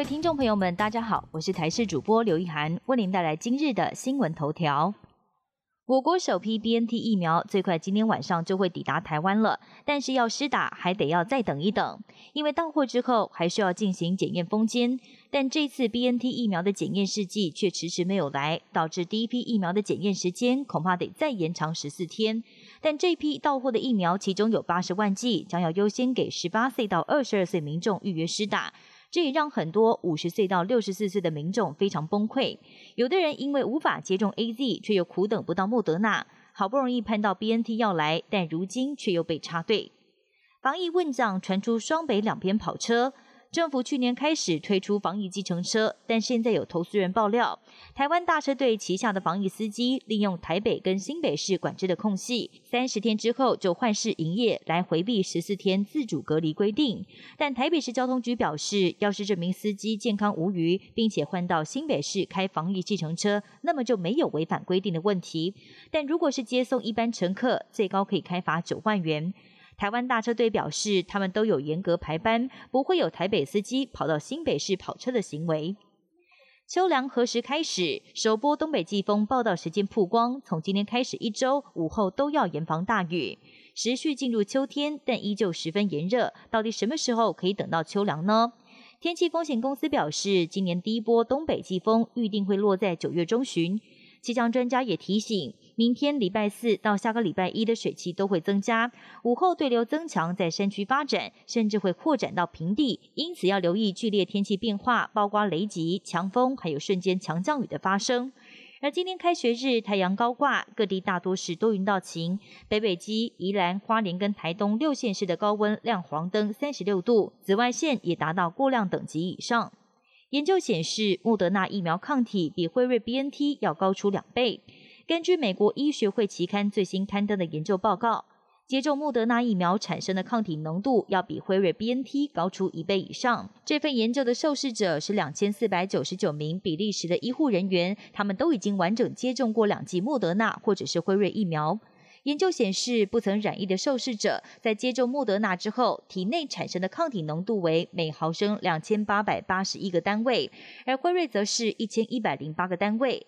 位听众朋友们，大家好，我是台视主播刘一涵，为您带来今日的新闻头条。我国首批 BNT 疫苗最快今天晚上就会抵达台湾了，但是要施打还得要再等一等，因为到货之后还需要进行检验封签。但这次 BNT 疫苗的检验试剂却迟迟没有来，导致第一批疫苗的检验时间恐怕得再延长十四天。但这批到货的疫苗，其中有八十万剂，将要优先给十八岁到二十二岁民众预约施打。这也让很多五十岁到六十四岁的民众非常崩溃。有的人因为无法接种 A Z，却又苦等不到莫德纳，好不容易盼到 B N T 要来，但如今却又被插队。防疫问政传出双北两边跑车。政府去年开始推出防疫计程车，但现在有投诉人爆料，台湾大车队旗下的防疫司机利用台北跟新北市管制的空隙，三十天之后就换市营业，来回避十四天自主隔离规定。但台北市交通局表示，要是这名司机健康无虞，并且换到新北市开防疫计程车，那么就没有违反规定的问题。但如果是接送一般乘客，最高可以开罚九万元。台湾大车队表示，他们都有严格排班，不会有台北司机跑到新北市跑车的行为。秋凉何时开始？首波东北季风报道时间曝光，从今天开始一周午后都要严防大雨，持续进入秋天，但依旧十分炎热。到底什么时候可以等到秋凉呢？天气风险公司表示，今年第一波东北季风预定会落在九月中旬。气象专家也提醒，明天礼拜四到下个礼拜一的水汽都会增加，午后对流增强，在山区发展，甚至会扩展到平地，因此要留意剧烈天气变化，包括雷击、强风，还有瞬间强降雨的发生。而今天开学日，太阳高挂，各地大多是多云到晴，北北基、宜兰、花莲跟台东六县市的高温亮黄灯，三十六度，紫外线也达到过量等级以上。研究显示，莫德纳疫苗抗体比辉瑞 BNT 要高出两倍。根据美国医学会期刊最新刊登的研究报告，接种莫德纳疫苗产生的抗体浓度要比辉瑞 BNT 高出一倍以上。这份研究的受试者是两千四百九十九名比利时的医护人员，他们都已经完整接种过两剂莫德纳或者是辉瑞疫苗。研究显示，不曾染疫的受试者在接种莫德纳之后，体内产生的抗体浓度为每毫升两千八百八十一个单位，而辉瑞则是一千一百零八个单位。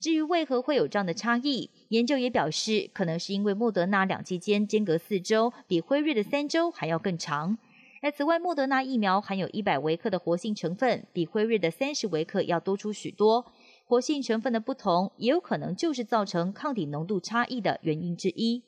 至于为何会有这样的差异，研究也表示，可能是因为莫德纳两剂间间隔四周，比辉瑞的三周还要更长。而此外，莫德纳疫苗含有一百微克的活性成分，比辉瑞的三十微克要多出许多。活性成分的不同，也有可能就是造成抗体浓度差异的原因之一。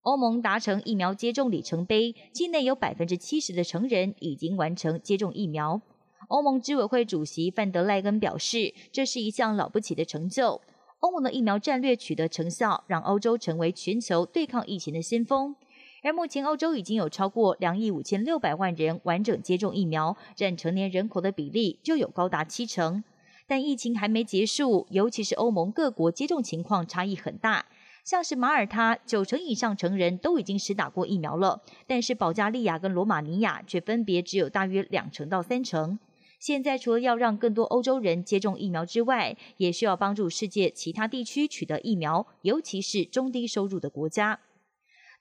欧盟达成疫苗接种里程碑，境内有百分之七十的成人已经完成接种疫苗。欧盟执委会主席范德赖根表示，这是一项了不起的成就。欧盟的疫苗战略取得成效，让欧洲成为全球对抗疫情的先锋。而目前，欧洲已经有超过两亿五千六百万人完整接种疫苗，占成年人口的比例就有高达七成。但疫情还没结束，尤其是欧盟各国接种情况差异很大。像是马耳他，九成以上成人都已经实打过疫苗了，但是保加利亚跟罗马尼亚却分别只有大约两成到三成。现在除了要让更多欧洲人接种疫苗之外，也需要帮助世界其他地区取得疫苗，尤其是中低收入的国家。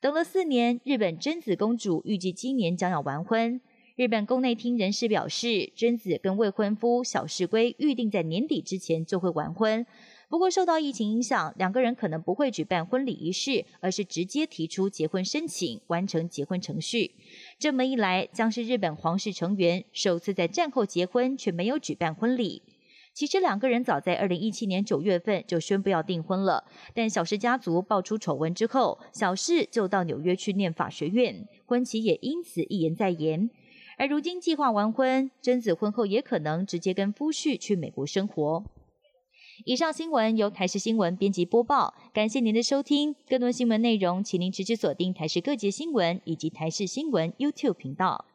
等了四年，日本贞子公主预计今年将要完婚。日本宫内厅人士表示，贞子跟未婚夫小室圭预定在年底之前就会完婚。不过，受到疫情影响，两个人可能不会举办婚礼仪式，而是直接提出结婚申请，完成结婚程序。这么一来，将是日本皇室成员首次在战后结婚却没有举办婚礼。其实，两个人早在二零一七年九月份就宣布要订婚了，但小氏家族爆出丑闻之后，小氏就到纽约去念法学院，婚期也因此一延再延。而如今计划完婚，贞子婚后也可能直接跟夫婿去美国生活。以上新闻由台视新闻编辑播报，感谢您的收听。更多新闻内容，请您直接锁定台视各节新闻以及台视新闻 YouTube 频道。